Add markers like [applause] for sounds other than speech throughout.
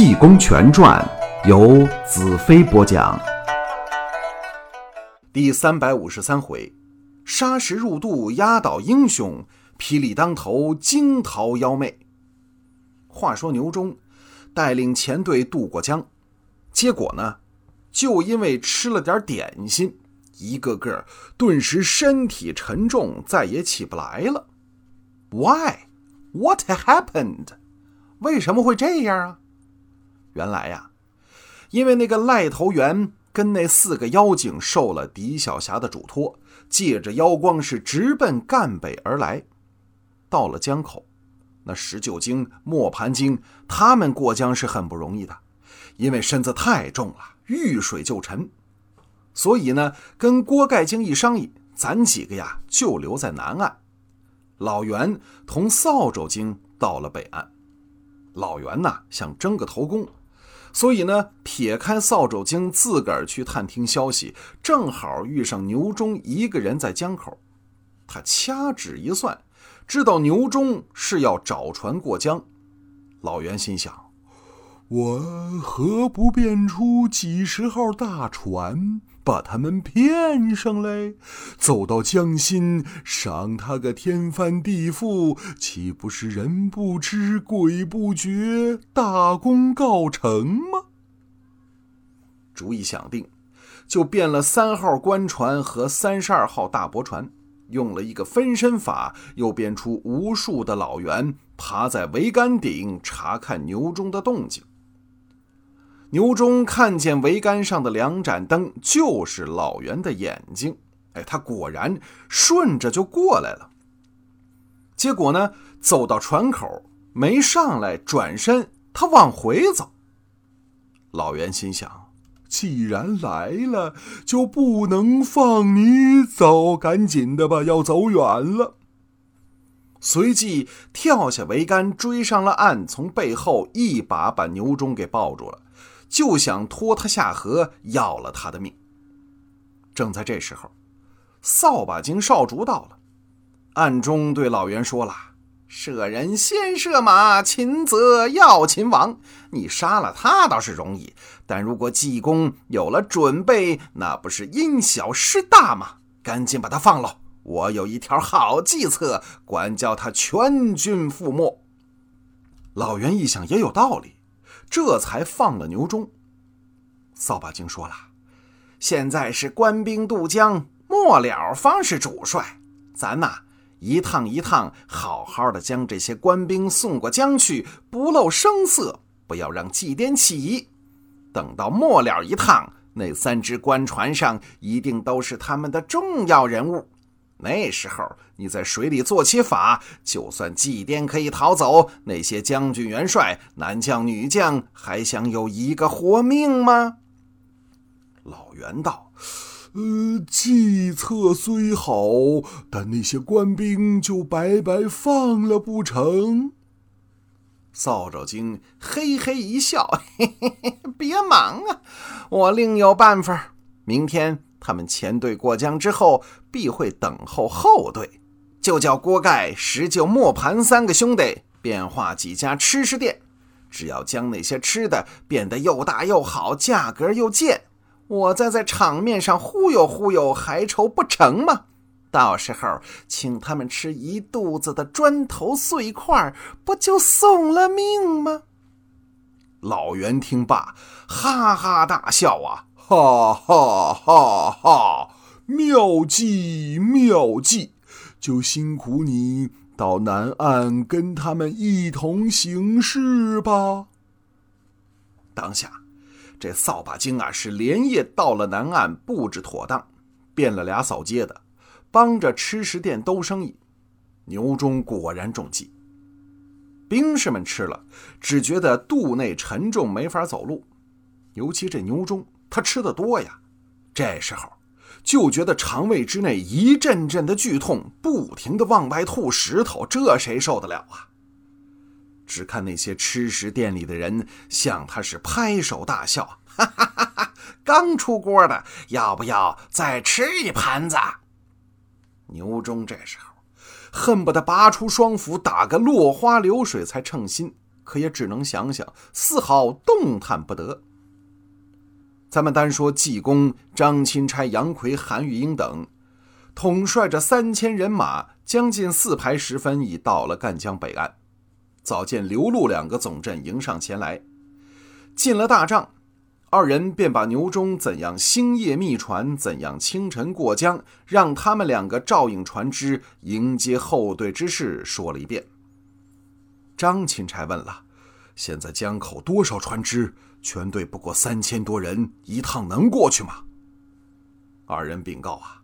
济公全传》由子飞播讲。第三百五十三回，沙石入肚压倒英雄，霹雳当头惊逃妖媚。话说牛忠带领前队渡过江，结果呢，就因为吃了点点心，一个个顿时身体沉重，再也起不来了。Why? What happened? 为什么会这样啊？原来呀，因为那个赖头猿跟那四个妖精受了狄小霞的嘱托，借着妖光是直奔赣北而来。到了江口，那石臼精、磨盘精他们过江是很不容易的，因为身子太重了，遇水就沉。所以呢，跟锅盖精一商议，咱几个呀就留在南岸。老袁同扫帚精到了北岸。老袁呐，想争个头功，所以呢，撇开扫帚精，自个儿去探听消息。正好遇上牛忠一个人在江口，他掐指一算，知道牛忠是要找船过江。老袁心想。我何不变出几十号大船，把他们骗上来，走到江心，赏他个天翻地覆，岂不是人不知鬼不觉，大功告成吗？主意想定，就变了三号官船和三十二号大驳船，用了一个分身法，又变出无数的老猿，爬在桅杆顶查看牛中的动静。牛忠看见桅杆上的两盏灯，就是老袁的眼睛。哎，他果然顺着就过来了。结果呢，走到船口没上来，转身他往回走。老袁心想：既然来了，就不能放你走，赶紧的吧，要走远了。随即跳下桅杆，追上了岸，从背后一把把牛忠给抱住了。就想拖他下河，要了他的命。正在这时候，扫把精少竹到了，暗中对老袁说了：“射人先射马，擒则要擒王。你杀了他倒是容易，但如果济公有了准备，那不是因小失大吗？赶紧把他放了，我有一条好计策，管教他全军覆没。”老袁一想，也有道理。这才放了牛忠。扫把精说了：“现在是官兵渡江，末了方是主帅。咱呐，一趟一趟，好好的将这些官兵送过江去，不露声色，不要让祭奠起。等到末了一趟，那三只官船上一定都是他们的重要人物。”那时候你在水里做起法，就算祭奠可以逃走，那些将军元帅、男将女将还想有一个活命吗？老袁道：“呃，计策虽好，但那些官兵就白白放了不成？”扫帚精嘿嘿一笑：“嘿嘿嘿，别忙啊，我另有办法。明天。”他们前队过江之后，必会等候后队，就叫锅盖、石臼、磨盘三个兄弟变化几家吃食店，只要将那些吃的变得又大又好，价格又贱，我再在场面上忽悠忽悠，还愁不成吗？到时候请他们吃一肚子的砖头碎块，不就送了命吗？老袁听罢，哈哈大笑啊！哈哈哈哈！妙计妙计，就辛苦你到南岸跟他们一同行事吧。当下，这扫把精啊是连夜到了南岸，布置妥当，变了俩扫街的，帮着吃食店兜生意。牛中果然中计，兵士们吃了，只觉得肚内沉重，没法走路，尤其这牛中。他吃的多呀，这时候就觉得肠胃之内一阵阵的剧痛，不停的往外吐石头，这谁受得了啊？只看那些吃食店里的人向他是拍手大笑，哈哈哈哈！刚出锅的，要不要再吃一盘子？牛忠这时候恨不得拔出双斧打个落花流水才称心，可也只能想想，丝毫动弹不得。咱们单说济公、张钦差、杨奎、韩玉英等，统帅着三千人马，将近四排时分，已到了赣江北岸。早见刘陆两个总阵迎上前来，进了大帐，二人便把牛中怎样星夜密传，怎样清晨过江，让他们两个照应船只，迎接后队之事说了一遍。张钦差问了：“现在江口多少船只？”全队不过三千多人，一趟能过去吗？二人禀告啊，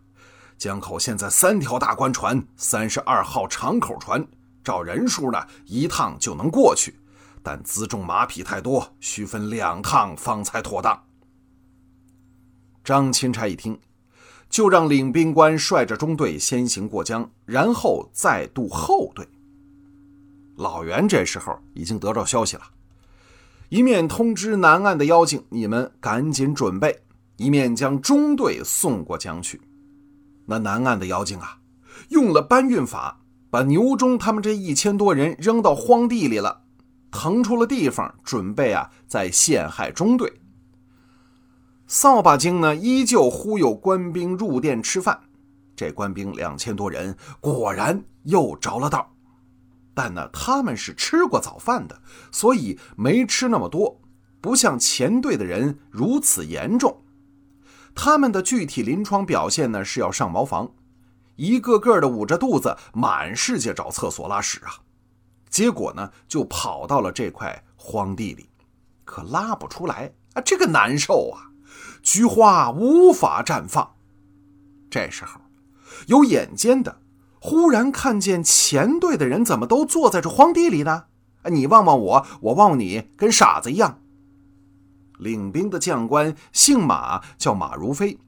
江口现在三条大官船，三十二号长口船，照人数呢，一趟就能过去，但辎重马匹太多，需分两趟方才妥当。张钦差一听，就让领兵官率着中队先行过江，然后再渡后队。老袁这时候已经得到消息了。一面通知南岸的妖精，你们赶紧准备；一面将中队送过江去。那南岸的妖精啊，用了搬运法，把牛中他们这一千多人扔到荒地里了，腾出了地方，准备啊再陷害中队。扫把精呢，依旧忽悠官兵入店吃饭。这官兵两千多人，果然又着了道。但呢，他们是吃过早饭的，所以没吃那么多，不像前队的人如此严重。他们的具体临床表现呢，是要上茅房，一个个的捂着肚子，满世界找厕所拉屎啊。结果呢，就跑到了这块荒地里，可拉不出来啊，这个难受啊，菊花无法绽放。这时候，有眼尖的。忽然看见前队的人怎么都坐在这荒地里呢？你望望我，我望望你，跟傻子一样。领兵的将官姓马，叫马如飞，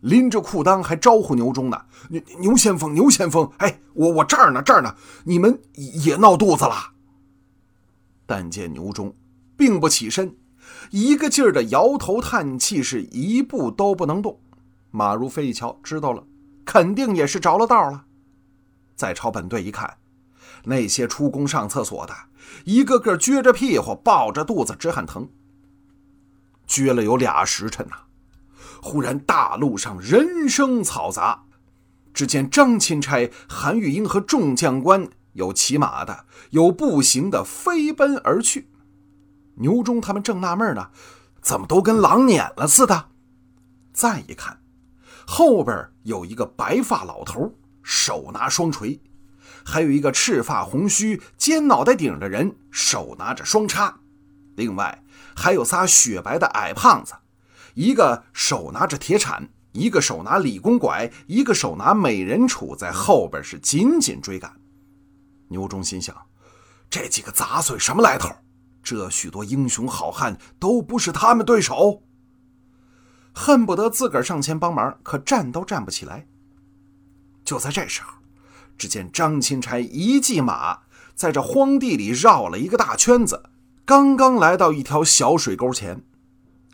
拎着裤裆还招呼牛中呢。牛牛先锋，牛先锋，哎，我我这儿呢，这儿呢，你们也闹肚子了。但见牛中并不起身，一个劲儿的摇头叹气，是一步都不能动。马如飞一瞧，知道了，肯定也是着了道了。再朝本队一看，那些出宫上厕所的，一个个撅着屁股，抱着肚子直喊疼。撅了有俩时辰呐，忽然大路上人声嘈杂，只见张钦差、韩玉英和众将官，有骑马的，有步行的，飞奔而去。牛忠他们正纳闷呢，怎么都跟狼撵了似的？再一看，后边有一个白发老头。手拿双锤，还有一个赤发红须、尖脑袋顶的人，手拿着双叉。另外还有仨雪白的矮胖子，一个手拿着铁铲，一个手拿理工拐，一个手拿美人杵，在后边是紧紧追赶。牛忠心想：这几个杂碎什么来头？这许多英雄好汉都不是他们对手，恨不得自个儿上前帮忙，可站都站不起来。就在这时候，只见张钦差一骑马，在这荒地里绕了一个大圈子，刚刚来到一条小水沟前。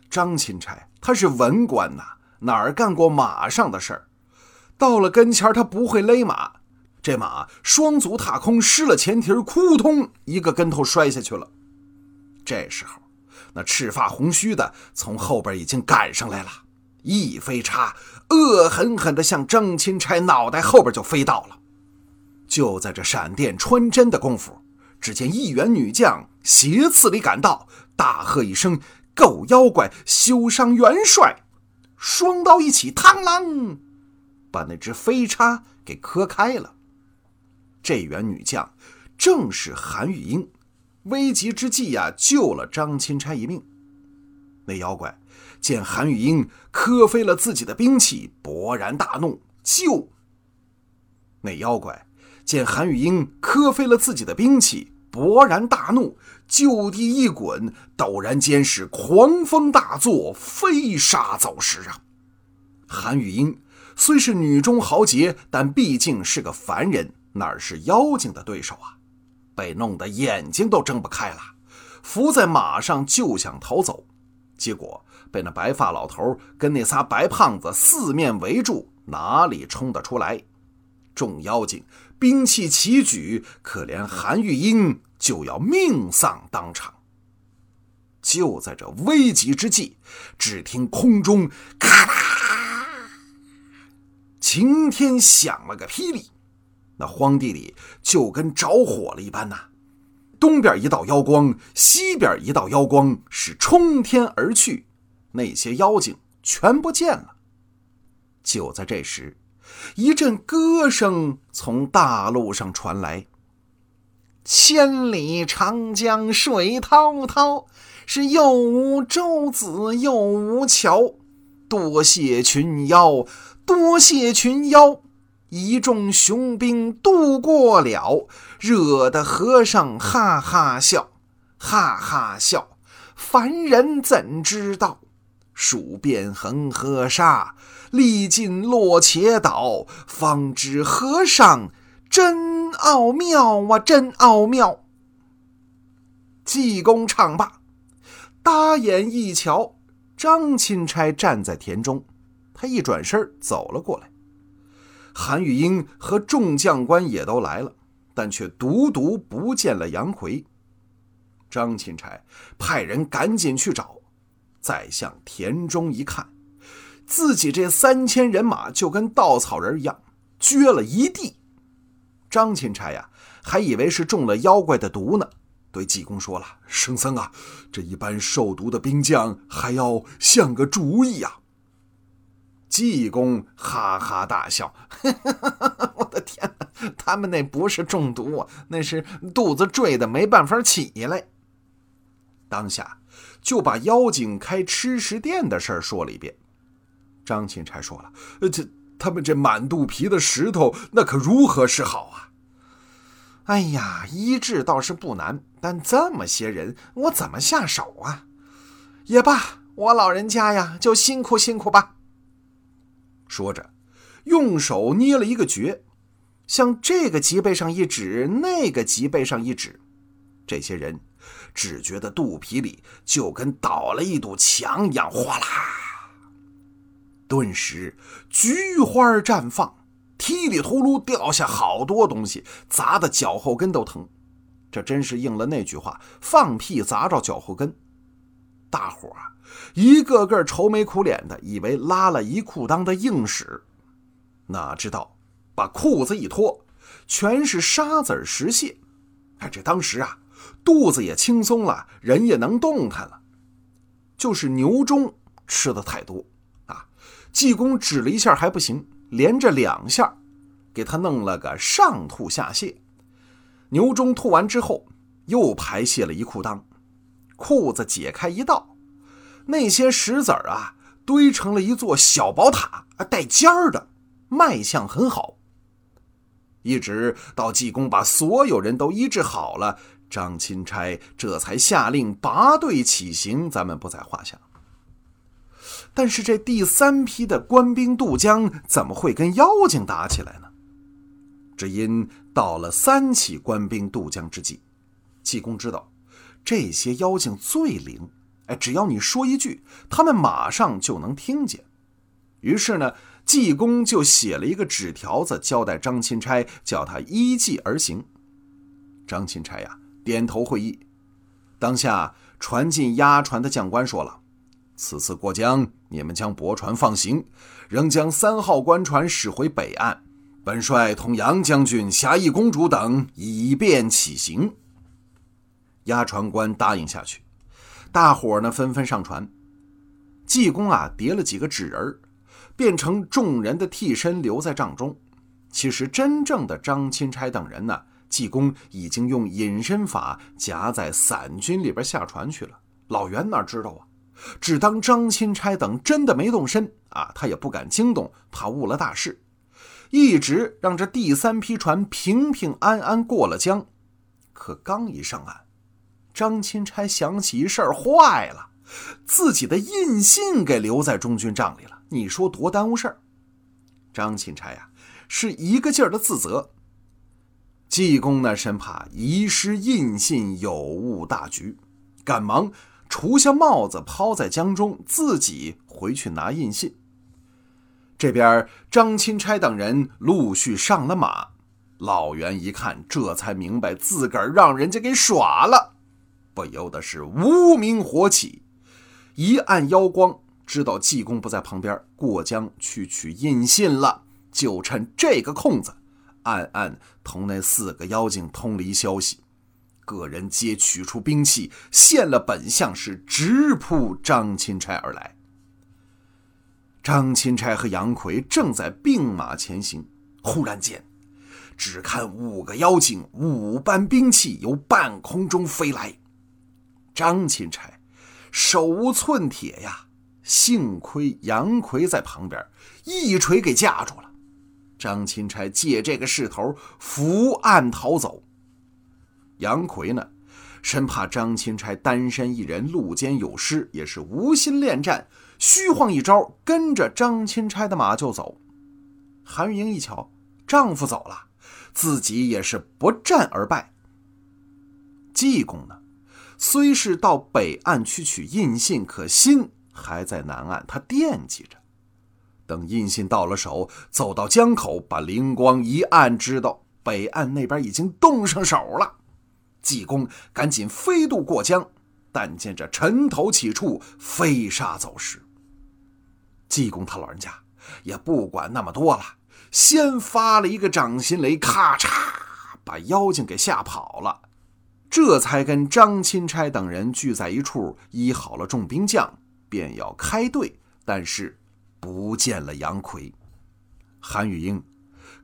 张钦差他是文官呐，哪儿干过马上的事儿？到了跟前，他不会勒马，这马双足踏空，失了前蹄，扑通一个跟头摔下去了。这时候，那赤发红须的从后边已经赶上来了。一飞叉，恶狠狠地向张钦差脑袋后边就飞到了。就在这闪电穿针的功夫，只见一员女将斜刺里赶到，大喝一声：“狗妖怪，休伤元帅！”双刀一起，嘡啷，把那只飞叉给磕开了。这员女将正是韩玉英，危急之际呀，救了张钦差一命。那妖怪。见韩玉英磕飞了自己的兵器，勃然大怒，就那妖怪见韩玉英磕飞了自己的兵器，勃然大怒，就地一滚，陡然间是狂风大作，飞沙走石啊！韩玉英虽是女中豪杰，但毕竟是个凡人，哪是妖精的对手啊？被弄得眼睛都睁不开了，伏在马上就想逃走，结果。被那白发老头跟那仨白胖子四面围住，哪里冲得出来？众妖精兵器齐举，可怜韩玉英就要命丧当场。就在这危急之际，只听空中咔啦，晴天响了个霹雳，那荒地里就跟着火了一般呐！东边一道妖光，西边一道妖光，是冲天而去，那些妖精全不见了。就在这时，一阵歌声从大路上传来：“千里长江水滔滔。”是又无舟子又无桥，多谢群妖，多谢群妖，一众雄兵渡过了，惹得和尚哈哈笑，哈哈笑。凡人怎知道，数遍恒河沙，历尽落且岛，方知和尚真奥妙啊，真奥妙。济公唱罢。搭眼一瞧，张钦差站在田中，他一转身走了过来。韩玉英和众将官也都来了，但却独独不见了杨奎。张钦差派人赶紧去找，再向田中一看，自己这三千人马就跟稻草人一样，撅了一地。张钦差呀，还以为是中了妖怪的毒呢。对济公说了：“圣僧啊，这一般受毒的兵将还要想个主意呀。”济公哈哈大笑：“ [laughs] 我的天哪，他们那不是中毒，那是肚子坠的没办法起来。”当下就把妖精开吃食店的事儿说了一遍。张钦差说了：“呃这他们这满肚皮的石头，那可如何是好啊？”哎呀，医治倒是不难，但这么些人，我怎么下手啊？也罢，我老人家呀，就辛苦辛苦吧。说着，用手捏了一个诀，向这个脊背上一指，那个脊背上一指，这些人只觉得肚皮里就跟倒了一堵墙一样，哗啦，顿时菊花绽放。噼里秃噜掉下好多东西，砸得脚后跟都疼。这真是应了那句话：“放屁砸着脚后跟。”大伙啊，一个个愁眉苦脸的，以为拉了一裤裆的硬屎，哪知道把裤子一脱，全是沙子石屑。哎，这当时啊，肚子也轻松了，人也能动弹了。就是牛中吃的太多啊，济公指了一下还不行。连着两下，给他弄了个上吐下泻。牛中吐完之后，又排泄了一裤裆，裤子解开一道，那些石子儿啊，堆成了一座小宝塔，带尖儿的，卖相很好。一直到济公把所有人都医治好了，张钦差这才下令拔队起行，咱们不在话下。但是这第三批的官兵渡江，怎么会跟妖精打起来呢？只因到了三起官兵渡江之际，济公知道这些妖精最灵，哎，只要你说一句，他们马上就能听见。于是呢，济公就写了一个纸条子，交代张钦差，叫他依计而行。张钦差呀，点头会意。当下传进押船的将官说了。此次过江，你们将驳船放行，仍将三号官船驶回北岸。本帅同杨将军、侠义公主等以便起行。押船官答应下去，大伙儿呢纷纷上船。济公啊叠了几个纸人，变成众人的替身留在帐中。其实真正的张钦差等人呢，济公已经用隐身法夹在散军里边下船去了。老袁哪知道啊？只当张钦差等真的没动身啊，他也不敢惊动，怕误了大事，一直让这第三批船平平安安过了江。可刚一上岸，张钦差想起一事儿，坏了，自己的印信给留在中军帐里了。你说多耽误事儿？张钦差呀，是一个劲儿的自责。济公呢，生怕遗失印信有误大局，赶忙。除下帽子抛在江中，自己回去拿印信。这边张钦差等人陆续上了马，老袁一看，这才明白自个儿让人家给耍了，不由得是无名火起，一按腰光，知道济公不在旁边，过江去取印信了。就趁这个空子，暗暗同那四个妖精通了一消息，个人皆取出兵器，现了本相，是直扑张钦差而来。张钦差和杨奎正在并马前行，忽然间，只看五个妖精五般兵器由半空中飞来。张钦差手无寸铁呀，幸亏杨奎在旁边一锤给架住了。张钦差借这个势头伏案逃走。杨奎呢，生怕张钦差单身一人路间有失，也是无心恋战。虚晃一招，跟着张钦差的马就走。韩玉英一瞧，丈夫走了，自己也是不战而败。济公呢，虽是到北岸去取印信，可心还在南岸，他惦记着。等印信到了手，走到江口，把灵光一按，知道北岸那边已经动上手了。济公赶紧飞渡过江，但见这尘头起处，飞沙走石。济公他老人家也不管那么多了，先发了一个掌心雷，咔嚓把妖精给吓跑了。这才跟张钦差等人聚在一处，医好了重兵将，便要开队，但是不见了杨奎。韩玉英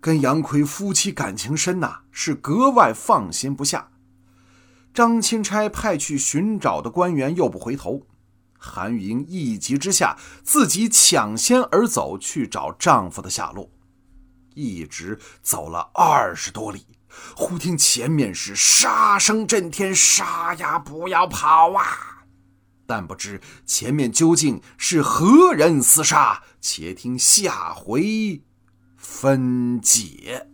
跟杨奎夫妻感情深呐，是格外放心不下。张钦差派去寻找的官员又不回头。韩玉英一急之下，自己抢先而走去找丈夫的下落，一直走了二十多里，忽听前面是杀声震天：“杀呀，不要跑啊！”但不知前面究竟是何人厮杀，且听下回分解。